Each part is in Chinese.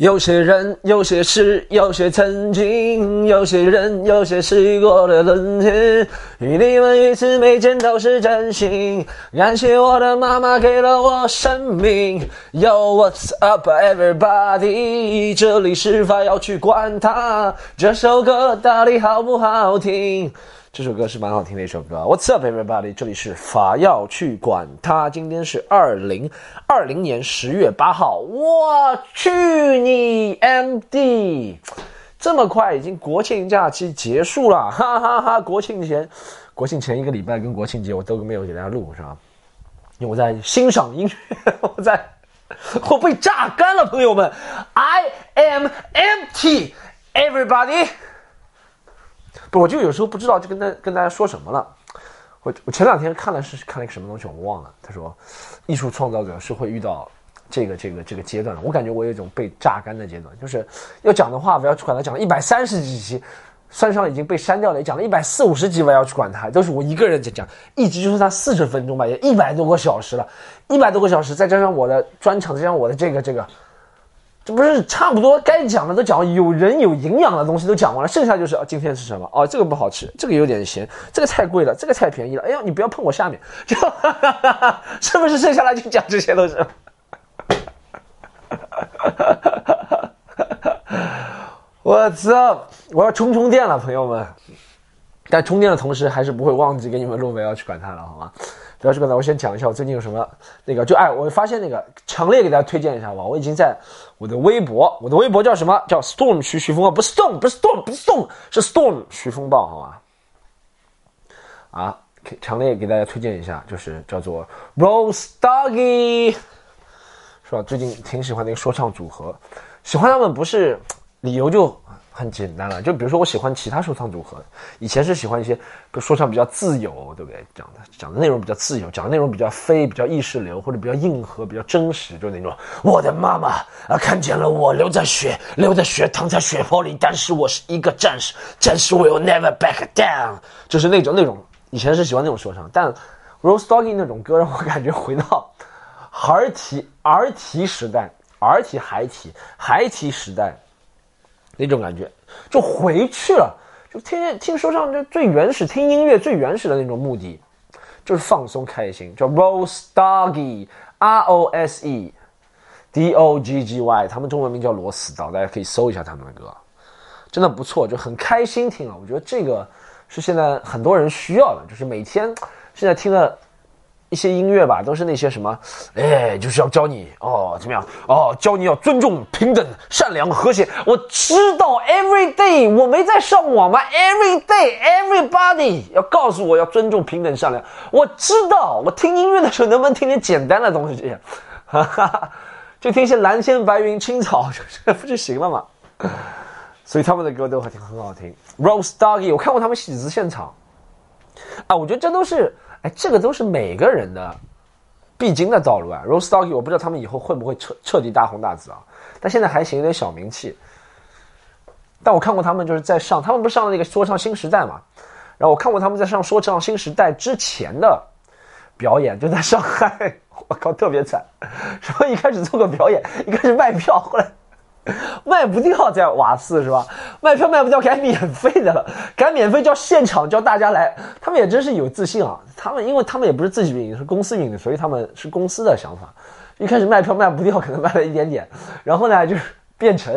有些人，有些事，有些曾经，有些人，有些事过的春天，与你们一次没见都是真心。感谢我的妈妈给了我生命。Yo what's up everybody？这里是法要去管它，这首歌到底好不好听？这首歌是蛮好听的一首歌。What's up, everybody？这里是法要去管它。今天是二零二零年十月八号。我去你 MD！这么快，已经国庆假期结束了，哈哈哈！国庆前，国庆前一个礼拜跟国庆节我都没有给大家录，是吧？因为我在欣赏音乐，我在，我被榨干了，朋友们。I am empty, everybody. 不，我就有时候不知道就跟大跟大家说什么了。我我前两天看了是看了一个什么东西，我忘了。他说，艺术创造者是会遇到这个这个这个阶段的。我感觉我有一种被榨干的阶段，就是要讲的话，我要去管他讲了一百三十几集，算上已经被删掉了，讲了一百四五十集，我要去管他，都是我一个人在讲，一集就是他四十分钟吧，也一百多个小时了，一百多个小时，再加上我的专场，再加上我的这个这个。不是差不多该讲的都讲，有人有营养的东西都讲完了，剩下就是啊，今天吃什么？哦，这个不好吃，这个有点咸，这个太贵了，这个太便宜了。哎呀，你不要碰我下面，就 是不是剩下来就讲这些都是？我操！我要充充电了，朋友们。但充电的同时，还是不会忘记给你们录，没要去管它了，好吗？主要去管它。我先讲一下我最近有什么那个，就哎，我发现那个，强烈给大家推荐一下吧。我已经在我的微博，我的微博叫什么？叫 Storm 徐徐风暴，不是 Storm，不是 Storm，不是 Storm，是 Storm 徐风暴，好吗？啊，强烈给大家推荐一下，就是叫做 Rose Doggy，是吧？最近挺喜欢那个说唱组合，喜欢他们不是理由就。很简单了，就比如说我喜欢其他说唱组合，以前是喜欢一些说唱比较自由，对不对？讲的讲的内容比较自由，讲的内容比较飞，比较意识流，或者比较硬核，比较真实，就那种。我的妈妈啊，看见了我流在血，流在血，躺在血泊里，但是我是一个战士，战士 will never back down，就是那种那种。以前是喜欢那种说唱，但 Rose Doggy 那种歌让我感觉回到儿提儿提时代，儿提孩提孩提时代。那种感觉就回去了，就天天听说唱，就最原始听音乐最原始的那种目的，就是放松开心。叫 Rose Doggy，R O S E D O G G Y，他们中文名叫螺丝刀，大家可以搜一下他们的歌，真的不错，就很开心听了。我觉得这个是现在很多人需要的，就是每天现在听的。一些音乐吧，都是那些什么，哎，就是要教你哦，怎么样哦，教你要尊重、平等、善良、和谐。我知道，every day，我没在上网吗？every day，everybody 要告诉我要尊重、平等、善良。我知道，我听音乐的时候能不能听点简单的东西？哈哈，就听一些蓝天白云、青草，这 不就行了吗？所以他们的歌都很很好听。Rose Doggy，我看过他们喜子现场，啊，我觉得这都是。哎，这个都是每个人的必经的道路啊。Rose Doggy，我不知道他们以后会不会彻彻底大红大紫啊？但现在还行，有点小名气。但我看过他们就是在上，他们不是上了那个说唱新时代嘛？然后我看过他们在上说唱新时代之前的表演，就在上海，我靠，特别惨。什么一开始做个表演，一开始卖票，后来。卖不掉在瓦斯是吧？卖票卖不掉改免费的了，改免费叫现场叫大家来，他们也真是有自信啊！他们因为他们也不是自己运营，是公司运营，所以他们是公司的想法。一开始卖票卖不掉，可能卖了一点点，然后呢就是变成，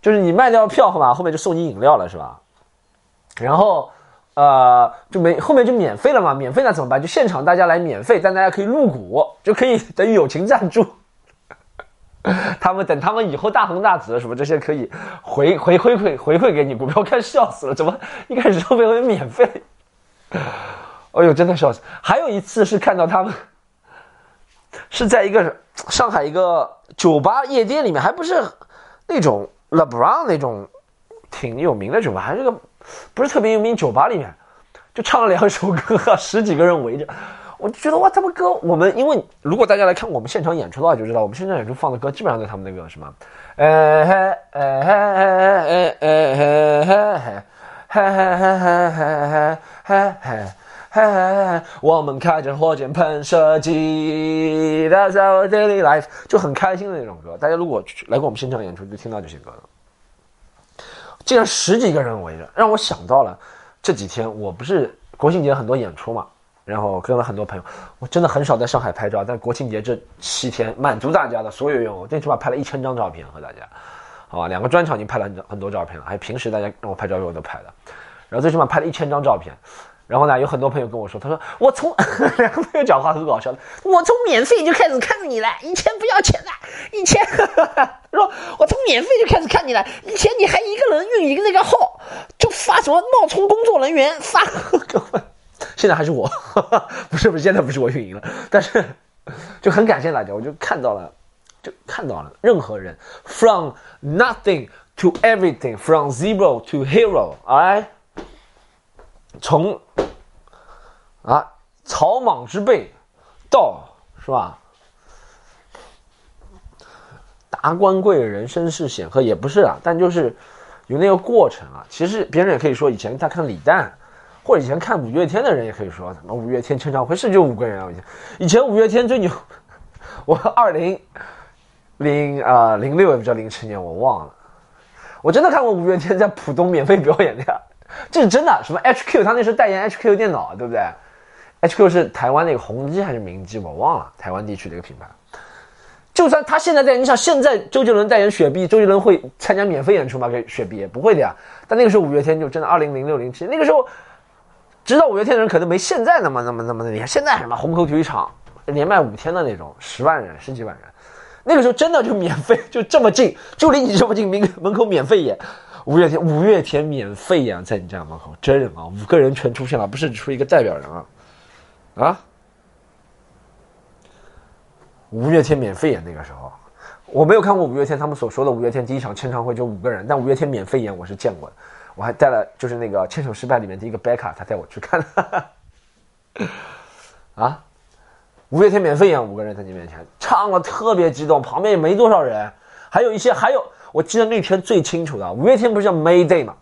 就是你卖掉票嘛，后面就送你饮料了是吧？然后呃就没后面就免费了嘛，免费那怎么办？就现场大家来免费，但大家可以入股，就可以等于友情赞助。他们等他们以后大红大紫什么这些可以回回回馈回馈给你股票，看笑死了，怎么一开始都被免费？哎呦，真的笑死！还有一次是看到他们是在一个上海一个酒吧夜店里面，还不是那种 LeBron 那种挺有名的酒吧，还是个不是特别有名酒吧里面，就唱了两首歌，十几个人围着。我就觉得哇，他们歌我们，因为如果大家来看我们现场演出的话，就知道我们现场演出放的歌基本上都是他们那个什么，哎嘿哎嘿哎哎哎嘿嘿嘿嘿嘿嘿嘿嘿嘿嘿嘿嘿嘿嘿，我们开着火箭喷射机，That's our daily life，就很开心的那种歌。大家如果来过我们现场演出，就听到这些歌了。竟然十几个人围着，让我想到了这几天我不是国庆节很多演出嘛，然后跟了很多朋友，我真的很少在上海拍照，但国庆节这七天满足大家的所有愿望，最起码拍了一千张照片和大家，好吧，两个专场已经拍了很很多照片了，还有平时大家让我拍照片我都拍了，然后最起码拍了一千张照片。然后呢，有很多朋友跟我说，他说我从 两个朋友讲话很搞笑的，我从免费就开始看你了，以前不要钱的，以前说我从免费就开始看你了，以前你还一个人运营那个号，就发什么冒充工作人员发，现在还是我，不是不是，现在不是我运营了，但是就很感谢大家，我就看到了，就看到了任何人，from nothing to everything，from zero to hero，哎。从啊草莽之辈到是吧？达官贵人身世显赫也不是啊，但就是有那个过程啊。其实别人也可以说，以前他看李诞，或者以前看五月天的人也可以说，什么五月天签唱会是就五个人啊。以前以前五月天最牛，我二零零啊零六也不知道零七年我忘了，我真的看过五月天在浦东免费表演的呀。这是真的，什么 HQ？他那时候代言 HQ 电脑，对不对？HQ 是台湾那个宏基还是明基？我忘了，台湾地区的一个品牌。就算他现在在，你想现在周杰伦代言雪碧，周杰伦会参加免费演出吗？给雪碧不会的呀。但那个时候五月天就真的二零零六零七，那个时候知道五月天的人可能没现在那么那么那么厉害。现在什么虹口体育场连卖五天的那种，十万人十几万人，那个时候真的就免费，就这么近，就离你这么近，门门口免费演。五月天，五月天免费演在你家门口，真人啊，五个人全出现了，不是出一个代表人啊，啊，五月天免费演那个时候，我没有看过五月天他们所说的五月天第一场签唱会就五个人，但五月天免费演我是见过的，我还带了就是那个牵手失败里面的一个贝卡，他带我去看，啊，五月天免费演五个人在你面前唱了特别激动，旁边也没多少人，还有一些还有。我记得那天最清楚的，五月天不是叫 May Day 吗？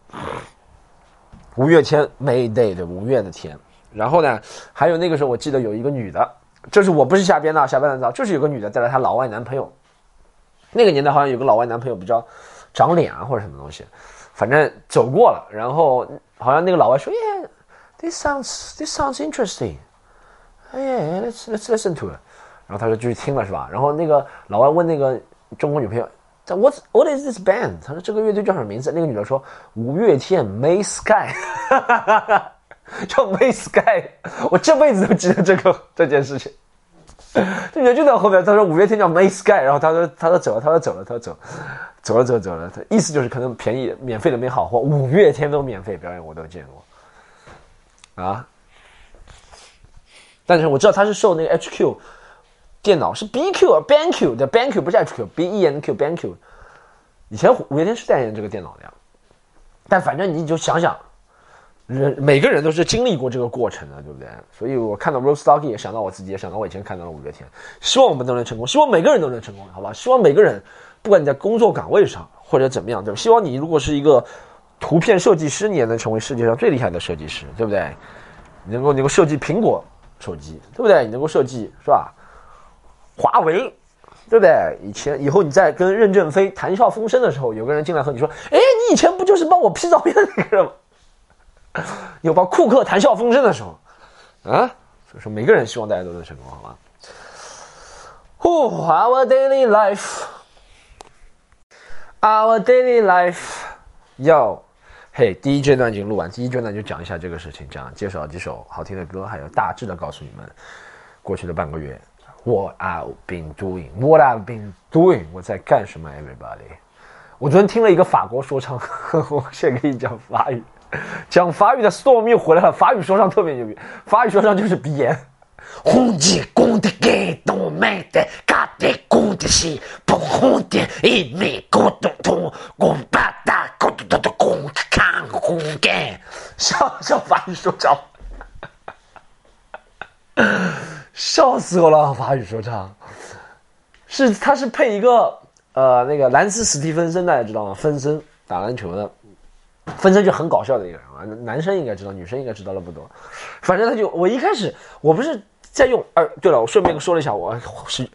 五月天 May Day 对，五月的天。然后呢，还有那个时候我记得有一个女的，就是我不是瞎编的，瞎编的造，就是有个女的带了她老外男朋友。那个年代好像有个老外男朋友比较长脸啊或者什么东西，反正走过了。然后好像那个老外说：“Yeah，this sounds this sounds interesting。”“Yeah，let's let's listen to it。”然后他就继续听了是吧？然后那个老外问那个中国女朋友。What What is this band？他说这个乐队叫什么名字？那个女的说五月天 May Sky，哈哈哈叫 May Sky。我这辈子都记得这个这件事情。这女的就在后面，他说五月天叫 May Sky，然后他说他说走了，他说走了，他说走，走了走了走了。他意思就是可能便宜免费的没好货，五月天都免费表演我都见过啊。但是我知道他是受那个 HQ。电脑是 BQ BenQ 的 BenQ 不是 HQ，B E N Q BenQ。以前五月天是代言这个电脑的呀，但反正你就想想，人每个人都是经历过这个过程的，对不对？所以我看到 Rose Doggy 也想到我自己，也想到我以前看到了五月天。希望我们都能成功，希望每个人都能成功，好吧？希望每个人，不管你在工作岗位上或者怎么样，对吧？希望你如果是一个图片设计师，你也能成为世界上最厉害的设计师，对不对？你能够能够设计苹果手机，对不对？你能够设计，是吧？华为，对不对？以前以后你在跟任正非谈笑风生的时候，有个人进来和你说：“哎，你以前不就是帮我 P 照片的那个人吗？” 有帮库克谈笑风生的时候，啊，所以说每个人希望大家都能成功，好吗？Our daily life, our daily life，要，嘿，第一阶段已经录完，第一阶段就讲一下这个事情，讲介绍几首好听的歌，还有大致的告诉你们过去的半个月。What I've been doing, what I've been doing，我在干什么？Everybody，我昨天听了一个法国说唱，我现在给你讲法语，讲法语的 Storm 又回来了。法语说唱特别牛逼，法语说唱就是鼻炎。红的公的给东买的，嘎的公的西不红的，一米咕咚咚，公巴达咕咚咚咚，公看红干，笑笑法语说唱。笑死我了！法语说唱，是他是配一个呃那个兰斯史蒂芬森，大家知道吗？分身打篮球的，分身就很搞笑的一个人啊，男生应该知道，女生应该知道的不多。反正他就我一开始我不是再用二，对了，我顺便说了一下，我喜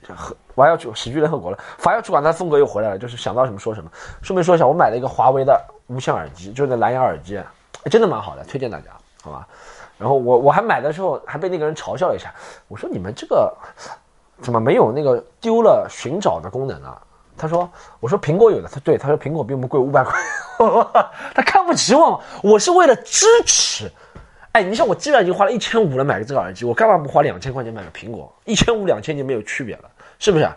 我还要去喜剧联合国了，法要去管他风格又回来了，就是想到什么说什么。顺便说一下，我买了一个华为的无线耳机，就是那蓝牙耳机，真的蛮好的，推荐大家，好吧？然后我我还买的时候还被那个人嘲笑了一下，我说你们这个怎么没有那个丢了寻找的功能啊？他说，我说苹果有的，他对他说苹果比我们贵五百块，他看不起我，我是为了支持。哎，你像我既然已经花了一千五了买个这个耳机，我干嘛不花两千块钱买个苹果？一千五两千就没有区别了，是不是？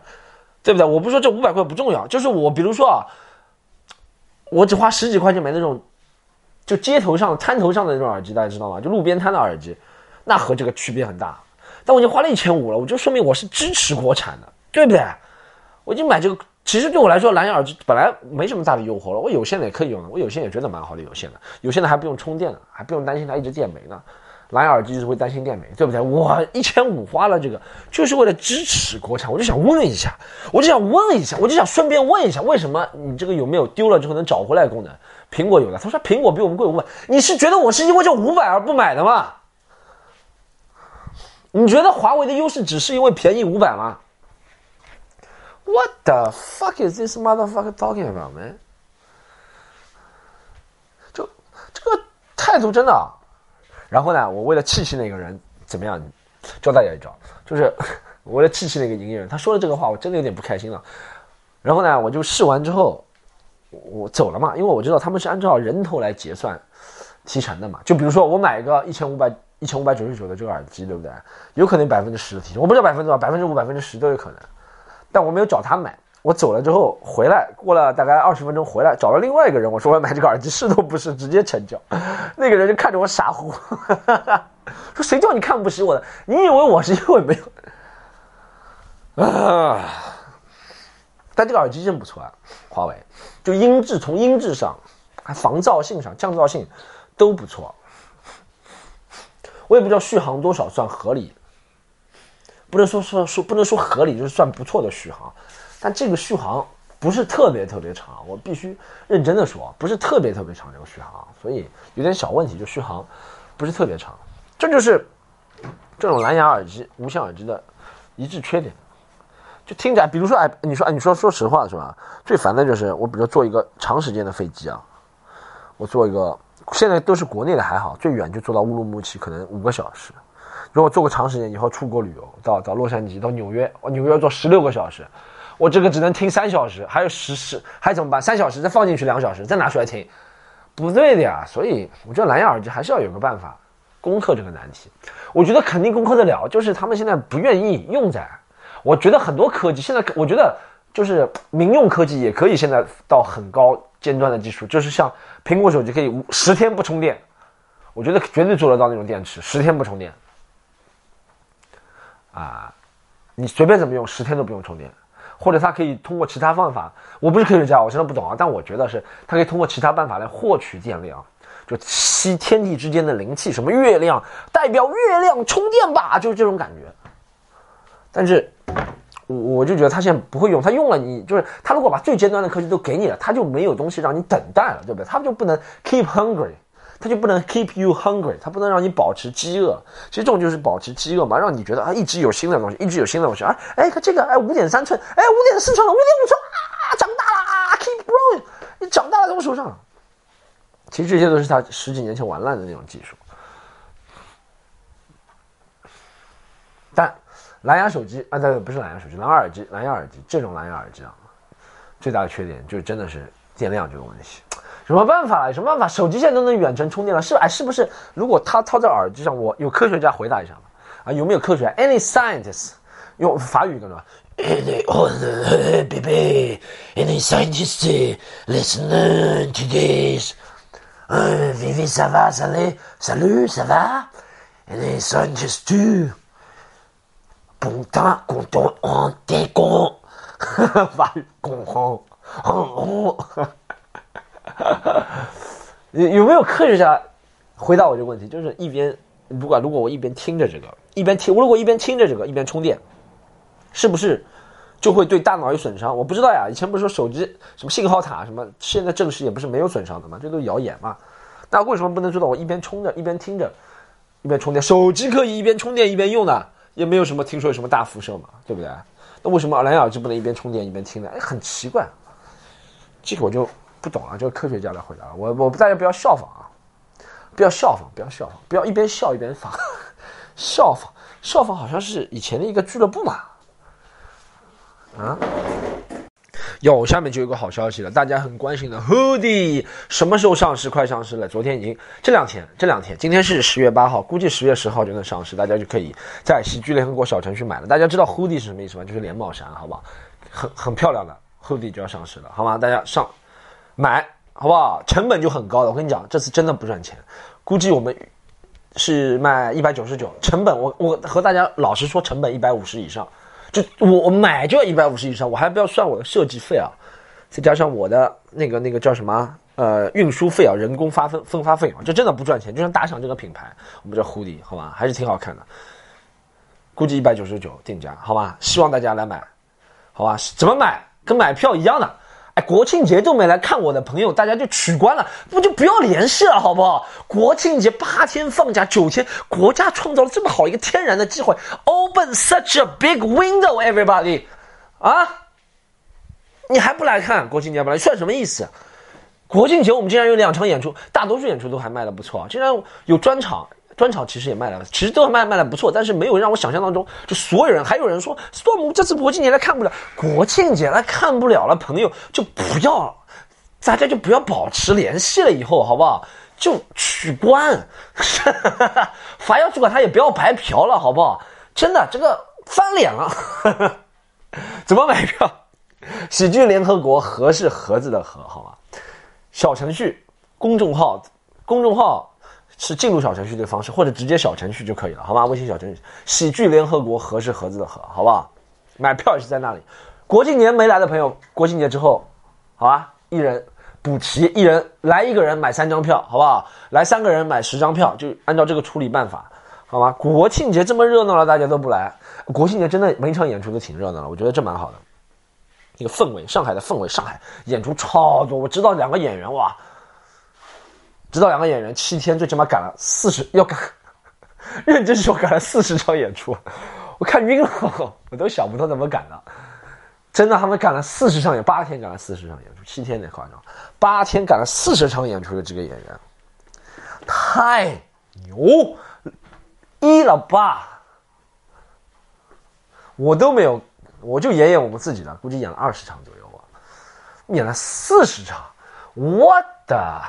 对不对？我不说这五百块不重要，就是我比如说啊，我只花十几块钱买那种。就街头上摊头上的那种耳机，大家知道吗？就路边摊的耳机，那和这个区别很大。但我已经花了一千五了，我就说明我是支持国产的，对不对？我已经买这个，其实对我来说，蓝牙耳机本来没什么大的诱惑了。我有线的也可以用的，我有线也觉得蛮好的，有线的，有线的还不用充电呢，还不用担心它一直电没呢。蓝牙耳机就是会担心电没，对不对？我一千五花了这个，就是为了支持国产。我就想问一下，我就想问一下，我就想顺便问一下，为什么你这个有没有丢了之后能找回来功能？苹果有的，他说苹果比我们贵五百，你是觉得我是因为这五百而不买的吗？你觉得华为的优势只是因为便宜五百吗？What the fuck is this motherfucker talking about, man？就这个态度真的。然后呢，我为了气气那个人，怎么样？教大家一招，就是 我为了气气那个营业员，他说了这个话，我真的有点不开心了。然后呢，我就试完之后。我走了嘛，因为我知道他们是按照人头来结算提成的嘛。就比如说我买一个一千五百一千五百九十九的这个耳机，对不对？有可能百分之十的提成，我不知道百分之多少，百分之五、百分之十都有可能。但我没有找他买，我走了之后回来，过了大概二十分钟回来，找了另外一个人，我说我要买这个耳机，试都不是，直接成交。那个人就看着我傻乎，说谁叫你看不起我的？你以为我是因为没有？啊！但这个耳机真不错啊，华为。就音质，从音质上，还防噪性上、降噪性都不错。我也不知道续航多少算合理，不能说说说不能说合理，就是算不错的续航。但这个续航不是特别特别长，我必须认真的说，不是特别特别长这个续航，所以有点小问题，就续航不是特别长。这就是这种蓝牙耳机、无线耳机的一致缺点。就听着，比如说，哎，你说，哎，你说，说实话是吧？最烦的就是我，比如坐一个长时间的飞机啊，我坐一个，现在都是国内的还好，最远就坐到乌鲁木齐，可能五个小时。如果坐个长时间以后出国旅游，到到洛杉矶，到纽约，我纽约坐十六个小时，我这个只能听三小时，还有十十，还怎么办？三小时再放进去两小时，再拿出来听，不对的呀。所以我觉得蓝牙耳机还是要有个办法攻克这个难题。我觉得肯定攻克得了，就是他们现在不愿意用在。我觉得很多科技现在，我觉得就是民用科技也可以现在到很高尖端的技术，就是像苹果手机可以十天不充电，我觉得绝对做得到那种电池十天不充电，啊，你随便怎么用十天都不用充电，或者它可以通过其他方法，我不是科学家，我真的不懂啊，但我觉得是它可以通过其他办法来获取电量，就吸天地之间的灵气，什么月亮代表月亮充电吧，就是这种感觉。但是，我我就觉得他现在不会用，他用了你就是他如果把最尖端的科技都给你了，他就没有东西让你等待了，对不对？他们就不能 keep hungry，它就不能 keep you hungry，它不能让你保持饥饿。其实这种就是保持饥饿嘛，让你觉得啊一直有新的东西，一直有新的东西啊。哎，它这个哎五点三寸，哎五点四寸了，五点五寸啊，长大了啊，keep growing，你长大了在我手上。其实这些都是他十几年前玩烂的那种技术，但。蓝牙手机啊，对，不是蓝牙手机，蓝牙耳机，蓝牙耳机这种蓝牙耳机啊，最大的缺点就是真的是电量这个问题。什么办法？有什么办法？手机现在都能远程充电了，是哎，是不是？如果它套在耳机上，我有科学家回答一下吗？啊，有没有科学？Any scientist？用法语跟着？Any other baby? Any scientist listen to this? Uh, Vivi, ça va? Salut, salut, ça va? Any scientists too? 蹦哒咕咚昂地咕，发咕轰轰，哈有有没有科学家回答我这个问题？就是一边不管，如果我一边听着这个，一边听，如果一边听着这个，一边充电，是不是就会对大脑有损伤。我不知道呀，以前不是说手机什么信号塔什么，现在证实也不是没有损伤的嘛，这都是谣言嘛。那为什么不能做到我一边充着一边听着，一边充电？手机可以一边充电一边用的，也没有什么听说有什么大辐射嘛，对不对？那为什么蓝牙耳机不能一边充电一边听呢？哎，很奇怪，这个我就不懂啊，就是科学家来回答。我我大家不要效仿啊，不要效仿，不要效仿，不要一边笑一边 仿，效仿效仿好像是以前的一个俱乐部嘛，啊。有，下面就有个好消息了，大家很关心的 Hoodie 什么时候上市？快上市了！昨天已经，这两天，这两天，今天是十月八号，估计十月十号就能上市，大家就可以在喜剧联合国小程序买了。大家知道 Hoodie 是什么意思吗？就是连帽衫，好不好？很很漂亮的 Hoodie 就要上市了，好吗？大家上买，好不好？成本就很高的，我跟你讲，这次真的不赚钱，估计我们是卖一百九十九，成本我我和大家老实说，成本一百五十以上。就我我买就要一百五十以上，我还不要算我的设计费啊，再加上我的那个那个叫什么呃运输费啊，人工发分分发费啊，这真的不赚钱。就像大象这个品牌，我们叫 Hoodie 好吧，还是挺好看的，估计一百九十九定价好吧，希望大家来买，好吧？怎么买？跟买票一样的。国庆节都没来看我的朋友，大家就取关了，不就不要联系了，好不好？国庆节八天放假九天，国家创造了这么好一个天然的机会，open such a big window，everybody，啊，你还不来看国庆节不来，算什么意思？国庆节我们竟然有两场演出，大多数演出都还卖的不错，竟然有专场。专场其实也卖了，其实都卖卖的不错，但是没有让我想象当中，就所有人，还有人说，Storm 这次国庆节来看不了，国庆节来看不了了，朋友就不要，大家就不要保持联系了，以后好不好？就取关，罚要主管他也不要白嫖了，好不好？真的这个翻脸了，怎么买票？喜剧联合国盒是盒子的盒，好吗？小程序，公众号，公众号。是进入小程序的方式，或者直接小程序就可以了，好吗？微信小程序，喜剧联合国盒是盒子的盒，好不好？买票也是在那里。国庆节没来的朋友，国庆节之后，好吧，一人补齐，一人来一个人买三张票，好不好？来三个人买十张票，就按照这个处理办法，好吗？国庆节这么热闹了，大家都不来。国庆节真的每场演出都挺热闹的，我觉得这蛮好的，一个氛围，上海的氛围，上海演出超多。我知道两个演员哇。知道两个演员七天最起码赶了四十，要赶，认真说赶了四十场演出，我看晕了，我都想不通怎么赶的。真的，他们赶了四十场演，八天赶了四十场演出，七天得夸张，八天赶了四十场演出的这个演员，太牛一了吧？我都没有，我就演演我们自己的，估计演了二十场左右吧，演了四十场，我的。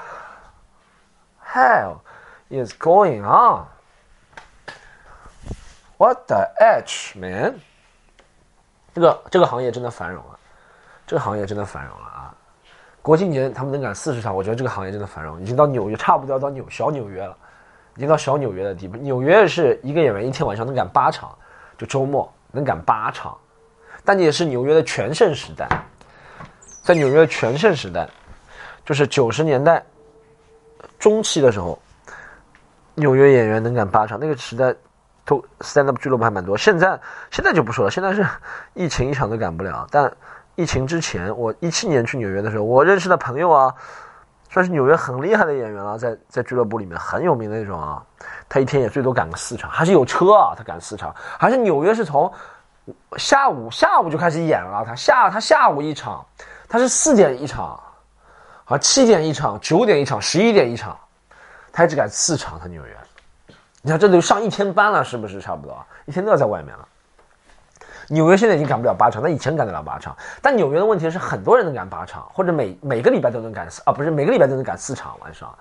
Hell is going on? What the h man？这个这个行业真的繁荣了，这个行业真的繁荣了啊！国庆节他们能赶四十场，我觉得这个行业真的繁荣，已经到纽约，差不多到纽小纽约了，已经到小纽约的地步。纽约是一个演员一天晚上能赶八场，就周末能赶八场，但也是纽约的全盛时代，在纽约的全盛时代，就是九十年代。中期的时候，纽约演员能赶八场，那个时代，都 stand up 俱乐部还蛮多。现在现在就不说了，现在是疫情一场都赶不了。但疫情之前，我一七年去纽约的时候，我认识的朋友啊，算是纽约很厉害的演员了，在在俱乐部里面很有名的那种啊。他一天也最多赶个四场，还是有车啊，他赶四场，还是纽约是从下午下午就开始演了，他下他下午一场，他是四点一场。啊，七点一场，九点一场，十一点一场，他只赶四场。他纽约，你看这都上一天班了，是不是差不多？一天都要在外面了。纽约现在已经赶不了八场，那以前赶得了八场。但纽约的问题是，很多人能赶八场，或者每每个礼拜都能赶四啊，不是每个礼拜都能赶四场晚上。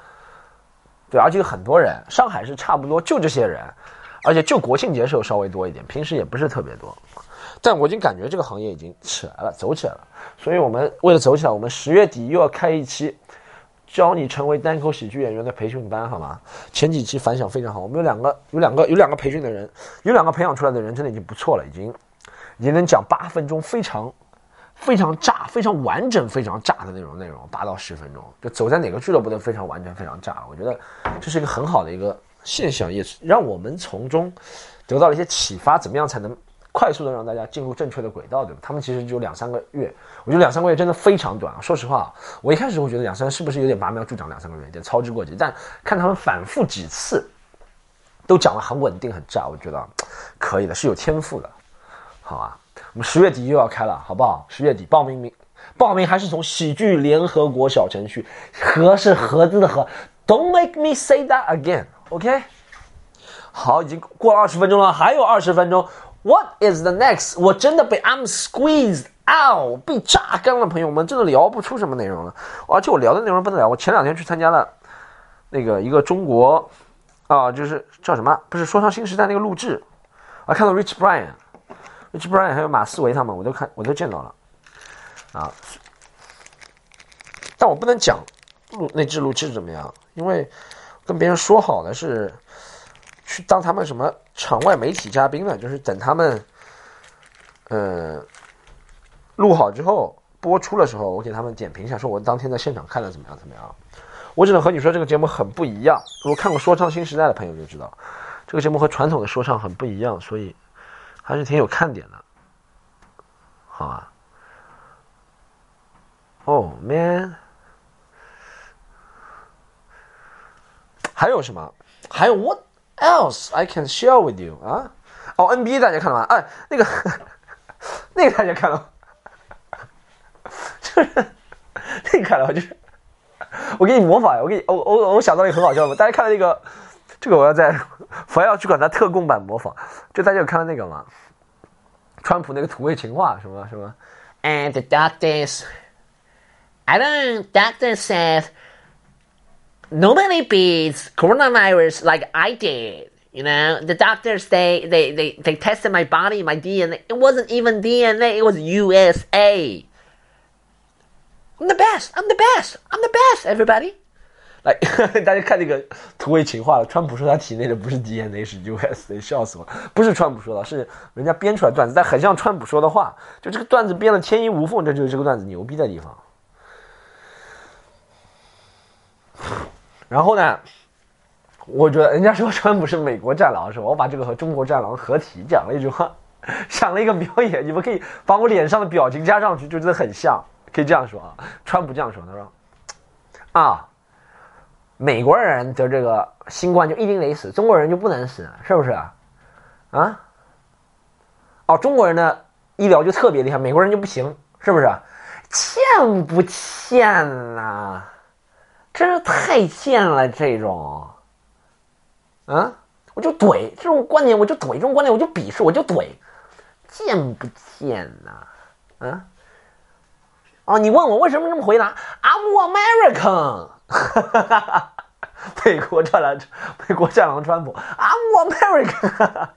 对，而且有很多人，上海是差不多就这些人，而且就国庆节时候稍微多一点，平时也不是特别多。但我已经感觉这个行业已经起来了，走起来了。所以，我们为了走起来，我们十月底又要开一期教你成为单口喜剧演员的培训班，好吗？前几期反响非常好，我们有两个、有两个、有两个培训的人，有两个培养出来的人，真的已经不错了，已经已经能讲八分钟，非常非常炸、非常完整、非常炸的那种内容，八到十分钟，就走在哪个俱乐部都非常完整、非常炸。我觉得这是一个很好的一个现象，也是让我们从中得到了一些启发，怎么样才能。快速的让大家进入正确的轨道，对吧？他们其实只有两三个月，我觉得两三个月真的非常短啊。说实话，我一开始会觉得两三是不是有点拔苗助长，两三个月有点操之过急。但看他们反复几次，都讲得很稳定很炸，我觉得可以的，是有天赋的，好啊？我们十月底又要开了，好不好？十月底报名名，报名还是从喜剧联合国小程序，盒是盒子的盒，Don't make me say that again，OK？好，已经过了二十分钟了，还有二十分钟。What is the next？我真的被 I'm squeezed out，被榨干了，朋友们，真的聊不出什么内容了。而且我聊的内容不得了，我前两天去参加了那个一个中国啊，就是叫什么？不是说唱新时代那个录制，我看到 Rich Brian，Rich Brian 还有马思唯他们，我都看，我都见到了啊。但我不能讲录那支录制怎么样，因为跟别人说好的是。去当他们什么场外媒体嘉宾了？就是等他们，呃，录好之后播出的时候，我给他们点评一下，说我当天在现场看的怎么样怎么样。我只能和你说，这个节目很不一样。如果看过《说唱新时代》的朋友就知道，这个节目和传统的说唱很不一样，所以还是挺有看点的，好吧？Oh man，还有什么？还有我。Else I can share with you 啊，哦，NBA 大家看了吗？哎，那个，那个大家看了，就是那个看了，就是我给你模仿，我给你，我我我想到一个很好笑的，大家看了那个，这个我要在 佛要去管它特供版模仿，就大家有看到那个吗？川普那个土味情话什么什么？And the doctors, I don't doctor said. nobody beats coronavirus like I did. You know, the doctors they they they, they tested my body, my DNA. It wasn't even DNA. It was USA. I'm the best. I'm the best. I'm the best. Everybody. 来，大家看那个土味情话了。川普说他体内的不是 DNA，是 USA，笑死我！不是川普说的，是人家编出来段子，但很像川普说的话。就这个段子编的天衣无缝，这就是这个段子牛逼的地方。 然后呢，我觉得人家说川普是美国战狼是吧？我把这个和中国战狼合体讲了一句话，想了一个表演，你们可以把我脸上的表情加上去，就真的很像。可以这样说啊，川普这样说，他说：“啊，美国人得这个新冠就一定得死，中国人就不能死，是不是啊？啊？哦，中国人的医疗就特别厉害，美国人就不行，是不是？欠不欠呐？”真是太贱了，这种，啊，我就怼这种观点，我就怼这种观点，我就鄙视，我就怼，贱不贱呐？啊，哦，你问我为什么这么回答？I'm American，哈哈哈哈美国战狼，美国战狼川普，I'm American，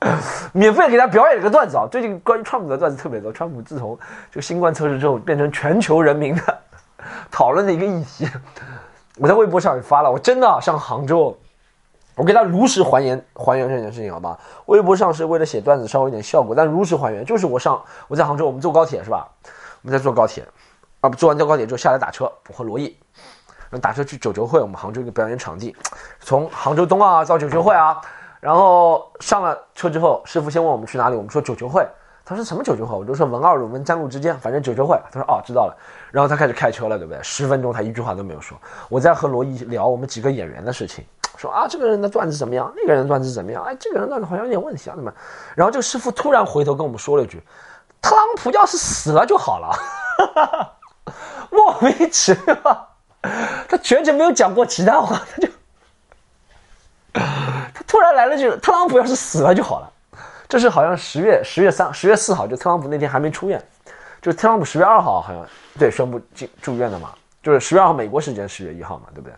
免费给他表演一个段子啊！最近关于川普的段子特别多，川普自从这个新冠测试之后，变成全球人民的。讨论的一个议题，我在微博上也发了。我真的上杭州，我给他如实还原还原这件事情，好吧？微博上是为了写段子，稍微有点效果，但如实还原就是我上我在杭州，我们坐高铁是吧？我们在坐高铁，啊不，坐完坐高铁之后下来打车，我和罗毅，然后打车去九球会，我们杭州一个表演场地，从杭州东啊到九球会啊，然后上了车之后，师傅先问我们去哪里，我们说九球会。他说什么九球会？我就说文二路跟江路之间，反正九球会。他说哦，知道了。然后他开始开车了，对不对？十分钟他一句话都没有说。我在和罗伊聊我们几个演员的事情，说啊这个人的段子怎么样？那个人段子怎么样？哎，这个人段子好像有点问题啊，怎么？然后这个师傅突然回头跟我们说了一句：“特朗普要是死了就好了。”莫名其妙，他全程没有讲过其他话，他就他突然来了句：“特朗普要是死了就好了。”这是好像十月十月三十月四号，就特朗普那天还没出院，就是特朗普十月二号好像对宣布进住院的嘛，就是十月二号美国时间十月一号嘛，对不对？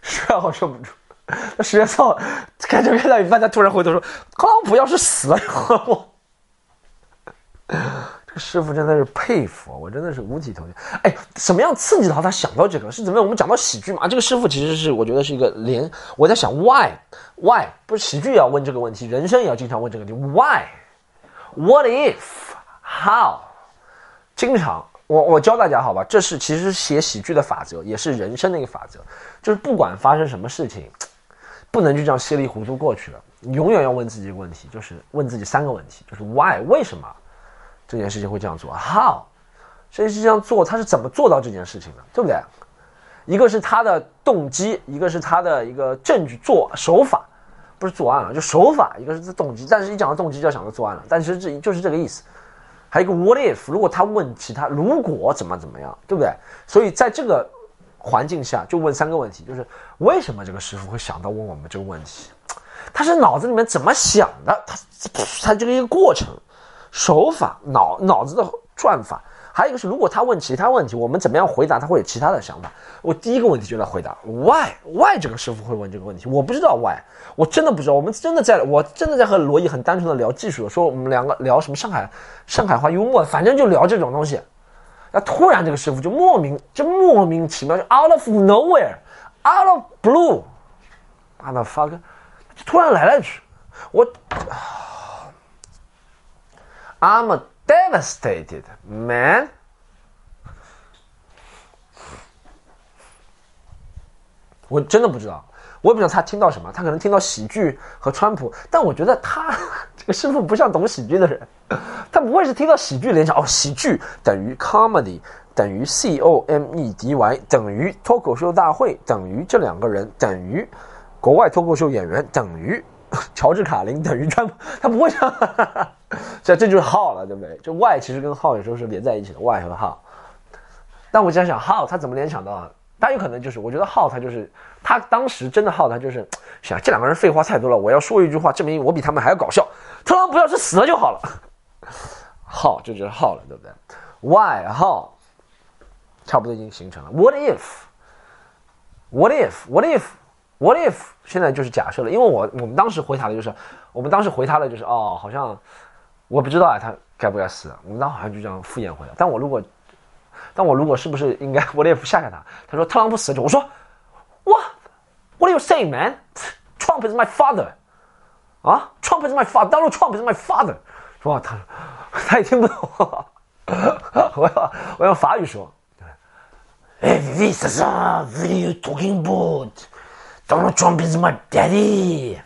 十月二号宣布住，那十月四号开车开到一半，他突然回头说：“特朗普要是死了，我。”师傅真的是佩服，我真的是五体投地。哎，什么样刺激到他想到这个？是怎么样？我们讲到喜剧嘛，这个师傅其实是我觉得是一个连。我在想，why，why 不是喜剧也要问这个问题，人生也要经常问这个问题，why，what if，how，经常我我教大家好吧，这是其实写喜剧的法则，也是人生的一个法则，就是不管发生什么事情。不能就这样稀里糊涂过去了。你永远要问自己一个问题，就是问自己三个问题，就是 why 为什么这件事情会这样做？how 这件事情这样做，他是怎么做到这件事情的，对不对？一个是他的动机，一个是他的一个证据做手法，不是作案了，就手法。一个是动机，但是一讲到动机就要想到作案了。但其实这就是这个意思。还有一个 what if，如果他问其他如果怎么怎么样，对不对？所以在这个环境下就问三个问题，就是为什么这个师傅会想到问我们这个问题？他是脑子里面怎么想的？他他这个一个过程、手法、脑脑子的转法。还有一个是，如果他问其他问题，我们怎么样回答？他会有其他的想法。我第一个问题就来回答 why why 这个师傅会问这个问题，我不知道 why，我真的不知道。我们真的在，我真的在和罗毅很单纯的聊技术，说我们两个聊什么上海上海话幽默，反正就聊这种东西。那突然这个师傅就莫名就莫名其妙就 out of nowhere，out of blue，mother fuck，就突然来了一句，我，I'm a。Devastated man，我真的不知道，我也不知道他听到什么，他可能听到喜剧和川普，但我觉得他这个师傅不像懂喜剧的人，他不会是听到喜剧联想哦，喜剧等于 comedy 等于 c o m e d y 等于脱口秀大会等于这两个人等于国外脱口秀演员等于 乔治卡林等于川普，他不会这样。这这就是 how 了，对不对？就 why 其实跟 how 有时候是连在一起的，why 和 how。但我想想 how 他怎么联想到？他有可能就是，我觉得 how 他就是他当时真的 how 他就是想这两个人废话太多了，我要说一句话证明我比他们还要搞笑。特朗普要是死了就好了。how 这就是 how 了，对不对？why how 差不多已经形成了。What if？What if？What if？What if 现在就是假设了，因为我我们当时回答的就是，我们当时回答的就是哦，好像。我不知道啊，他该不该死？我们当好像就这样敷衍回来。但我如果，但我如果是不是应该我也不吓吓他？他说特朗普死了，我说，What？What are you saying, man? Trump is my father. 啊，Trump is my father. Donald Trump is my father. 是吧？他他也听不懂。我要我用法语说。This is a video talking about? Donald Trump is my daddy.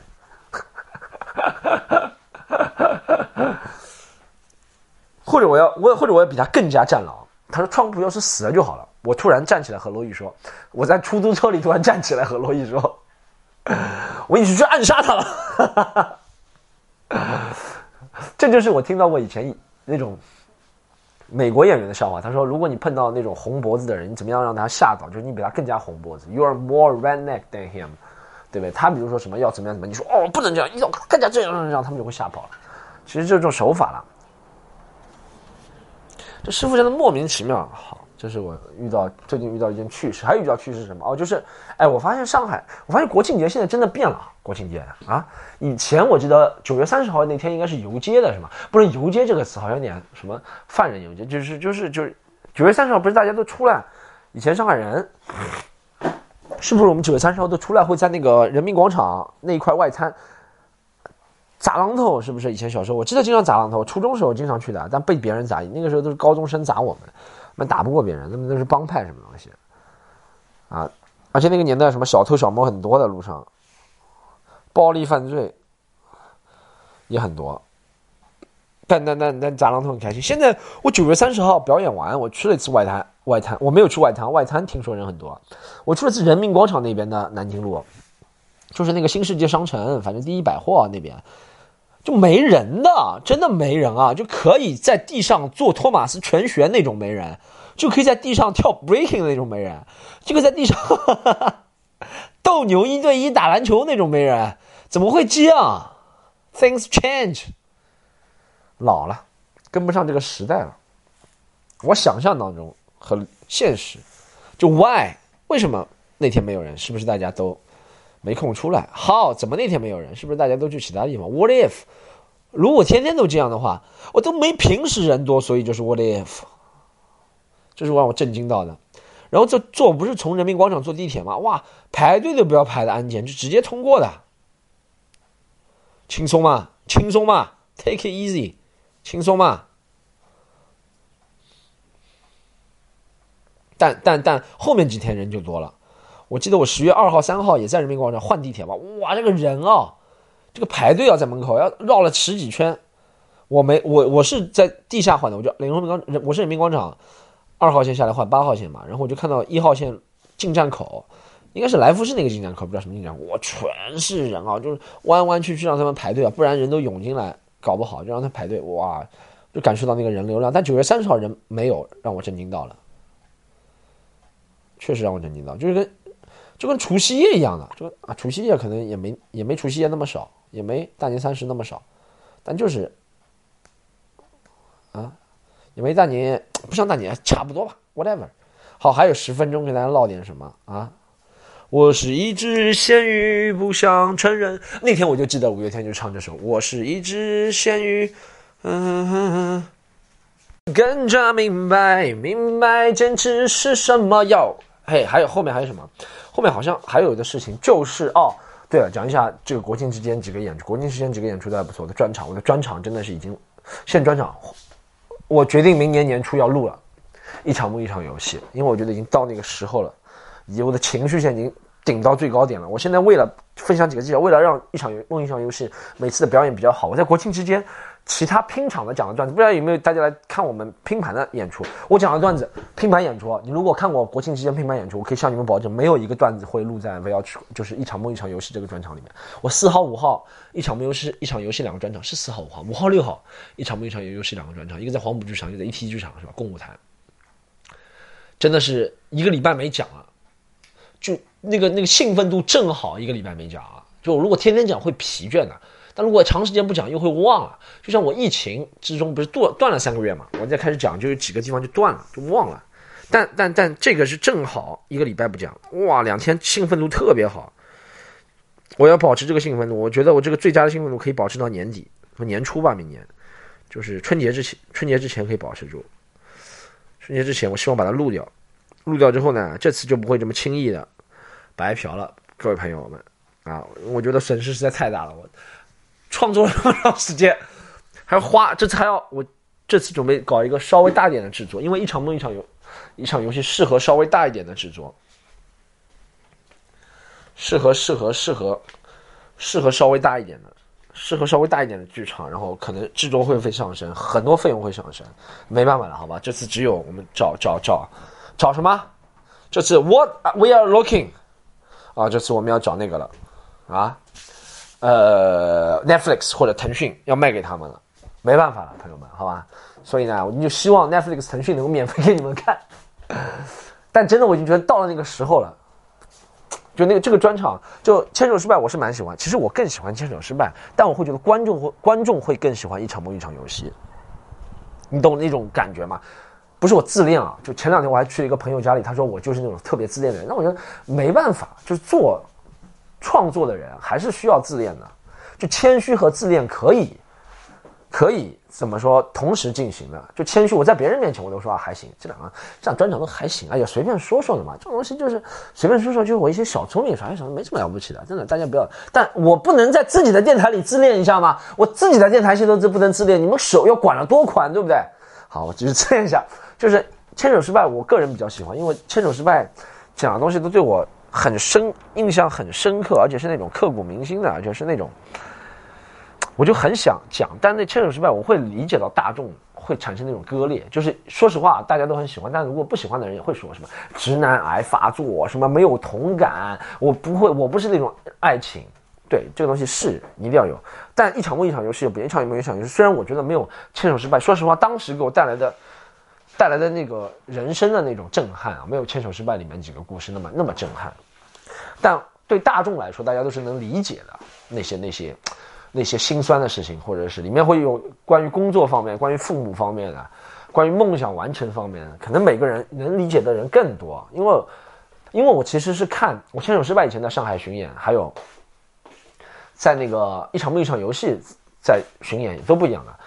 或者我要我或者我要比他更加战狼。他说：“川普要是死了就好了。”我突然站起来和罗毅说：“我在出租车里突然站起来和罗毅说，我一起去暗杀他了。”这就是我听到过以前那种美国演员的笑话。他说：“如果你碰到那种红脖子的人，你怎么样让他吓到？就是你比他更加红脖子。You are more redneck than him，对不对？他比如说什么要怎么样怎么，你说哦不能这样，要更加这样这样，他们就会吓跑了。其实就是这种手法了。”这师傅真的莫名其妙。好，这是我遇到最近遇到一件趣事，还有遇到趣事是什么？哦，就是，哎，我发现上海，我发现国庆节现在真的变了。国庆节啊，以前我记得九月三十号那天应该是游街的，是吗？不是游街这个词好像有点什么犯人游街，就是就是就是九月三十号不是大家都出来？以前上海人是不是我们九月三十号都出来会在那个人民广场那一块外滩？砸榔头是不是？以前小时候我记得经常砸榔头，初中时候经常去的，但被别人砸。那个时候都是高中生砸我们，们打不过别人，那么都是帮派什么东西啊！而且那个年代什么小偷小摸很多的路上，暴力犯罪也很多。但但但但砸榔头很开心。现在我九月三十号表演完，我去了一次外滩，外滩我没有去外滩，外滩听说人很多。我去了次人民广场那边的南京路，就是那个新世界商城，反正第一百货那边。就没人的，真的没人啊！就可以在地上做托马斯全旋那种没人，就可以在地上跳 breaking 那种没人，就可以在地上 斗牛一对一打篮球那种没人，怎么会这样？Things change，老了，跟不上这个时代了。我想象当中和现实，就 why 为什么那天没有人？是不是大家都？没空出来，How？怎么那天没有人？是不是大家都去其他地方？What if？如果天天都这样的话，我都没平时人多，所以就是 What if？这是让我震惊到的。然后这坐不是从人民广场坐地铁吗？哇，排队都不要排的安检，就直接通过的，轻松嘛，轻松嘛，Take it easy，轻松嘛。但但但后面几天人就多了。我记得我十月二号、三号也在人民广场换地铁吧，哇，这个人啊，这个排队要，在门口要绕了十几圈。我没我我是在地下换的，我就人民广我是人民广场二号线下来换八号线嘛，然后我就看到一号线进站口，应该是来福士那个进站口，不知道什么进站，哇，全是人啊，就是弯弯曲曲让他们排队啊，不然人都涌进来，搞不好就让他排队，哇，就感受到那个人流量。但九月三十号人没有让我震惊到了，确实让我震惊到，就是跟就跟除夕夜一样的，就啊，除夕夜可能也没也没除夕夜那么少，也没大年三十那么少，但就是。啊，也没大年，不像大年，差不多吧，whatever。好，还有十分钟，给大家唠点什么啊？我是一只咸鱼，不想承认。那天我就记得五月天就唱这首《我是一只咸鱼》，嗯，更加明白，明白坚持是什么。要嘿，还有后面还有什么？后面好像还有的事情就是哦，对了，讲一下这个国庆之间几个演出，国庆之间几个演出都还不错。我的专场，我的专场真的是已经现专场。我决定明年年初要录了，一场梦一场游戏，因为我觉得已经到那个时候了，以及我的情绪现在已经顶到最高点了。我现在为了分享几个技巧，为了让一场梦一场游戏每次的表演比较好，我在国庆之间。其他拼场的讲的段子，不知道有没有大家来看我们拼盘的演出？我讲的段子拼盘演出，你如果看过国庆期间拼盘演出，我可以向你们保证，没有一个段子会录在 V 要去，就是一场梦一场游戏这个专场里面。我四号五号一场梦游戏一场游戏两个专场是四号五号五号六号一场梦一场游戏两个专场，一个在黄埔剧场，一个在 ET 剧场是吧？共舞台，真的是一个礼拜没讲了，就那个那个兴奋度正好一个礼拜没讲啊，就如果天天讲会疲倦的。但如果长时间不讲，又会忘了。就像我疫情之中不是断断了三个月嘛，我再开始讲，就有几个地方就断了，就忘了。但但但这个是正好一个礼拜不讲，哇，两天兴奋度特别好。我要保持这个兴奋度，我觉得我这个最佳的兴奋度可以保持到年底和年初吧，明年就是春节之前，春节之前可以保持住。春节之前，我希望把它录掉，录掉之后呢，这次就不会这么轻易的白嫖了，各位朋友们啊，我觉得损失实在太大了，我。创作了这么长时间，还要花，这次还要我这次准备搞一个稍微大点的制作，因为一场梦一场游，一场游戏适合稍微大一点的制作，适合适合适合适合稍微大一点的，适合稍微大一点的剧场，然后可能制作会费上升，很多费用会上升，没办法了，好吧，这次只有我们找找找找什么？这次 What we are looking 啊，这次我们要找那个了啊。呃，Netflix 或者腾讯要卖给他们了，没办法了，朋友们，好吧。所以呢，我们就希望 Netflix、腾讯能够免费给你们看。但真的，我已经觉得到了那个时候了。就那个这个专场，就牵手失败，我是蛮喜欢。其实我更喜欢牵手失败，但我会觉得观众会观众会更喜欢一场梦一场游戏。你懂那种感觉吗？不是我自恋啊，就前两天我还去了一个朋友家里，他说我就是那种特别自恋的人。那我觉得没办法，就是做。创作的人还是需要自恋的，就谦虚和自恋可以，可以怎么说同时进行的？就谦虚，我在别人面前我都说啊还行，这两个这样专场都还行，哎呀随便说说的嘛，这种东西就是随便说说，就是我一些小聪明啥啥没什么了不起的，真的大家不要。但我不能在自己的电台里自恋一下吗？我自己的电台现在都不能自恋，你们手要管了多宽，对不对？好，我只是自恋一下，就是牵手失败，我个人比较喜欢，因为牵手失败讲的东西都对我。很深，印象很深刻，而且是那种刻骨铭心的，而且是那种，我就很想讲。但那牵手失败，我会理解到大众会产生那种割裂。就是说实话，大家都很喜欢，但如果不喜欢的人也会说什么直男癌发作，什么没有同感。我不会，我不是那种爱情。对这个东西是一定要有，但一场梦一场游戏，别一场梦一场游戏。虽然我觉得没有牵手失败，说实话，当时给我带来的。带来的那个人生的那种震撼啊，没有《牵手失败》里面几个故事那么那么震撼。但对大众来说，大家都是能理解的那些那些那些心酸的事情，或者是里面会有关于工作方面、关于父母方面的、关于梦想完成方面的，可能每个人能理解的人更多。因为因为我其实是看我《牵手失败》以前在上海巡演，还有在那个一场梦一场游戏在巡演都不一样的。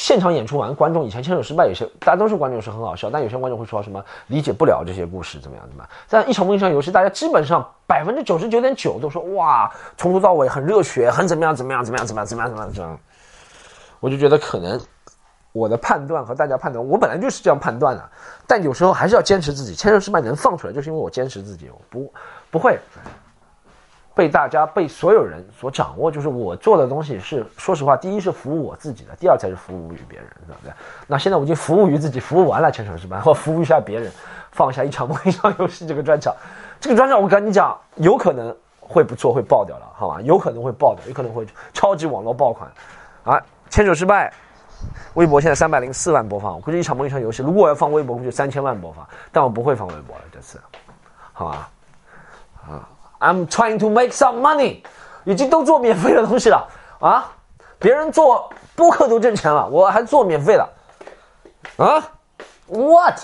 现场演出完，观众以前牵手失败，有些大家都是观众是很好笑，但有些观众会说什么理解不了这些故事怎么样怎么样。但一场梦一场游戏，大家基本上百分之九十九点九都说哇，从头到尾很热血，很怎么样怎么样怎么样怎么样怎么样怎么样。我就觉得可能我的判断和大家判断，我本来就是这样判断的，但有时候还是要坚持自己。牵手失败能放出来，就是因为我坚持自己，我不不会被大家被所有人所掌握。就是我做的东西是，说实话，第一是服务我自己的，第二才是服务于别人，对不对？那现在我已经服务于自己，服务完了牵手失败，我服务一下别人，放下一场梦一场游戏这个专场，这个专场我跟你讲，有可能会不错，会爆掉了，好吧？有可能会爆掉，有可能会超级网络爆款，啊，牵手失败。微博现在三百零四万播放，我估计一场梦一场游戏，如果我要放微博，估计三千万播放，但我不会放微博了，这次，好吧？啊，I'm trying to make some money，已经都做免费的东西了啊，别人做播客都挣钱了，我还做免费的，啊？What？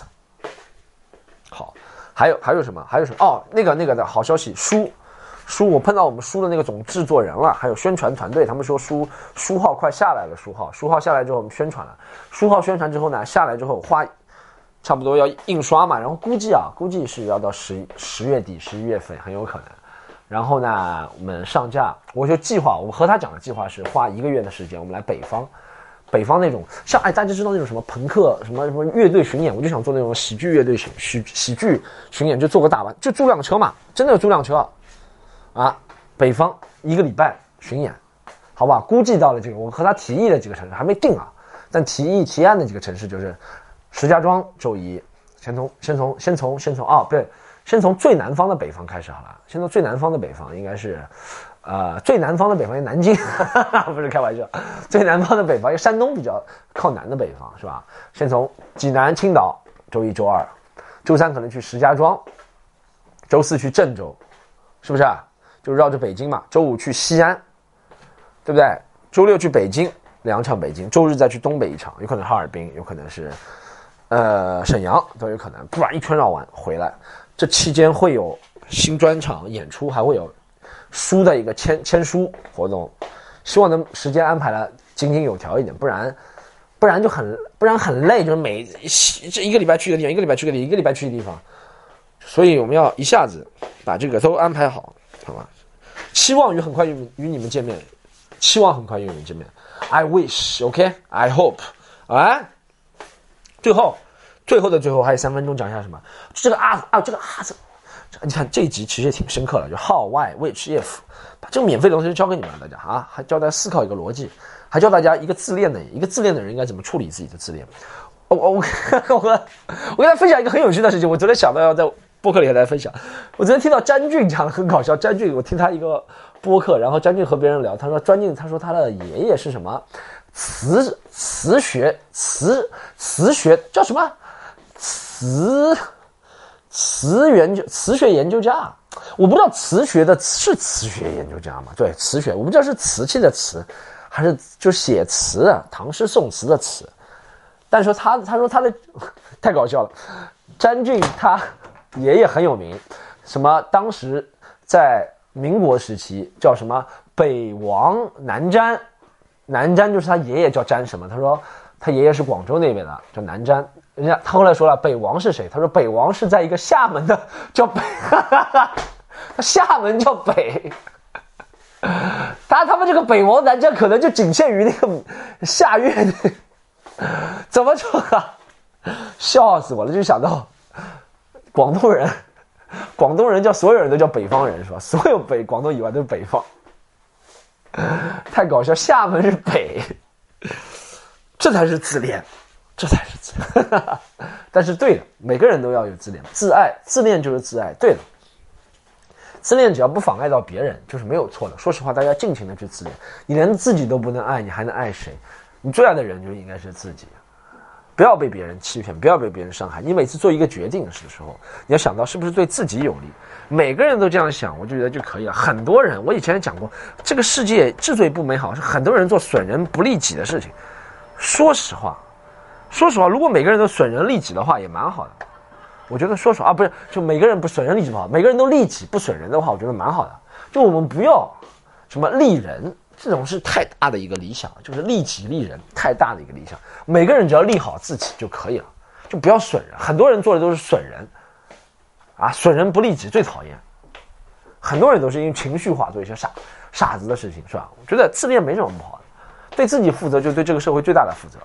好，还有还有什么？还有什么？哦，那个那个的好消息，书。书，我碰到我们书的那个总制作人了，还有宣传团队，他们说书书号快下来了，书号书号下来之后我们宣传了，书号宣传之后呢，下来之后花差不多要印刷嘛，然后估计啊，估计是要到十十月底十一月份很有可能，然后呢我们上架，我就计划，我和他讲的计划是花一个月的时间，我们来北方，北方那种像哎大家知道那种什么朋克什么什么乐队巡演，我就想做那种喜剧乐队巡喜喜剧巡演，就做个大巴，就租辆车嘛，真的租辆车。啊，北方一个礼拜巡演，好吧？估计到了这个，我和他提议的几个城市还没定啊，但提议提案的几个城市就是，石家庄周一，先从先从先从先从哦，对，先从最南方的北方开始好了，先从最南方的北方应该是，呃，最南方的北方南京，不是开玩笑，最南方的北方因为山东比较靠南的北方是吧？先从济南、青岛，周一周二，周三可能去石家庄，周四去郑州，是不是？就绕着北京嘛，周五去西安，对不对？周六去北京两场，北京周日再去东北一场，有可能哈尔滨，有可能是，呃，沈阳都有可能。不然一圈绕完回来，这期间会有新专场演出，还会有书的一个签签书活动，希望能时间安排的井井有条一点，不然不然就很不然很累，就是每这一个礼拜去一个地方，一个礼拜去个地方，一个礼拜去一个地方，所以我们要一下子把这个都安排好，好吧？期望与很快与与你们见面，期望很快与你们见面。I wish，OK，I hope，啊，最后，最后的最后还有三分钟，讲一下什么？这个啊啊，这个啊字，你看这一集其实也挺深刻的，就 how why which if，把这个免费的东西教给你们了，大家啊，还教大家思考一个逻辑，还教大家一个自恋的一个自恋的人应该怎么处理自己的自恋。我我我我我跟大家分享一个很有趣的事情，我昨天想到要在。播客里和大家分享，我昨天听到詹俊讲的很搞笑。詹俊，我听他一个播客，然后詹俊和别人聊，他说詹俊，他说他的爷爷是什么词词学词词学叫什么磁磁研究磁学研究家，我不知道磁学的是磁学研究家吗？对，磁学，我不知道是瓷器的瓷，还是就写词唐诗宋词的词。但说他他说他的 太搞笑了，詹俊他。爷爷很有名，什么当时在民国时期叫什么北王南詹，南詹就是他爷爷叫詹什么？他说他爷爷是广州那边的，叫南詹。人家他后来说了，北王是谁？他说北王是在一个厦门的，叫北，他 厦门叫北。他他们这个北王南瞻可能就仅限于那个下月，怎么说啊？笑死我了，就想到。广东人，广东人叫所有人都叫北方人是吧？所有北广东以外都是北方，太搞笑。厦门是北，这才是自恋，这才是自恋。但是对的，每个人都要有自恋、自爱、自恋就是自爱。对的，自恋只要不妨碍到别人，就是没有错的。说实话，大家尽情的去自恋。你连自己都不能爱，你还能爱谁？你最爱的人就应该是自己。不要被别人欺骗，不要被别人伤害。你每次做一个决定的时候，你要想到是不是对自己有利。每个人都这样想，我就觉得就可以了。很多人，我以前讲过，这个世界之所以不美好，是很多人做损人不利己的事情。说实话，说实话，如果每个人都损人利己的话，也蛮好的。我觉得说实话啊，不是就每个人不损人利己不好，每个人都利己不损人的话，我觉得蛮好的。就我们不要什么利人。这种是太大的一个理想，就是利己利人，太大的一个理想。每个人只要利好自己就可以了，就不要损人。很多人做的都是损人，啊，损人不利己最讨厌。很多人都是因为情绪化做一些傻傻子的事情，是吧？我觉得自恋没什么不好的，对自己负责，就对这个社会最大的负责。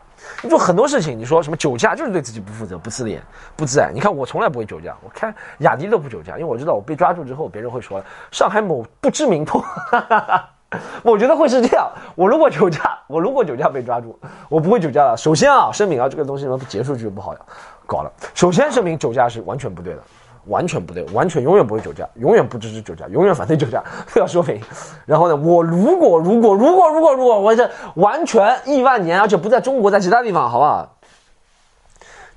你做很多事情，你说什么酒驾，就是对自己不负责、不自恋、不自爱。你看我从来不会酒驾，我开雅迪都不酒驾，因为我知道我被抓住之后，别人会说上海某不知名破。我觉得会是这样。我如果酒驾，我如果酒驾被抓住，我不会酒驾了。首先啊，声明啊，这个东西呢结束就不好搞了。首先声明，酒驾是完全不对的，完全不对，完全永远不会酒驾，永远不支持酒驾，永远反对酒驾，要说明。然后呢，我如果如果如果如果如果我是完全亿万年，而且不在中国，在其他地方，好不好？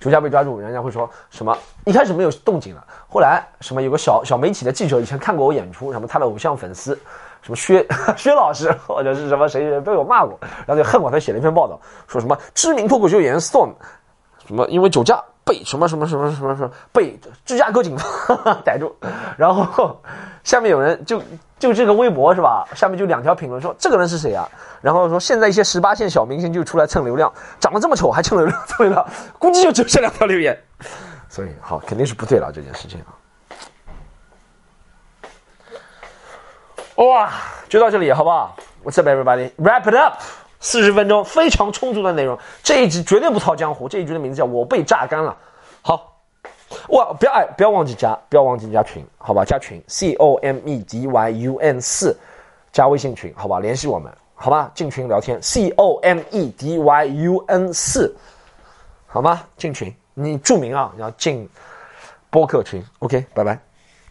酒驾被抓住，人家会说什么？一开始没有动静了，后来什么有个小小媒体的记者以前看过我演出，什么他的偶像粉丝。什么薛薛老师或者是什么谁谁被我骂过，然后就恨我，他写了一篇报道，说什么知名脱口秀演员 Storm，什么因为酒驾被什么什么什么什么什么被芝加哥警方 逮住，然后下面有人就就这个微博是吧？下面就两条评论说这个人是谁啊？然后说现在一些十八线小明星就出来蹭流量，长得这么丑还蹭流量蹭流量，估计就只有这两条留言，所以好肯定是不对了这件事情啊。哇，就到这里，好不好？What's up, everybody? Wrap it up，四十分钟，非常充足的内容。这一集绝对不套江湖。这一集的名字叫我被榨干了。好，哇，不要哎，不要忘记加，不要忘记加群，好吧？加群，C O M E D Y U N 四，加微信群，好吧？联系我们，好吧？进群聊天，C O M E D Y U N 四，好吗？进群，你注明啊，你要进播客群。OK，拜拜。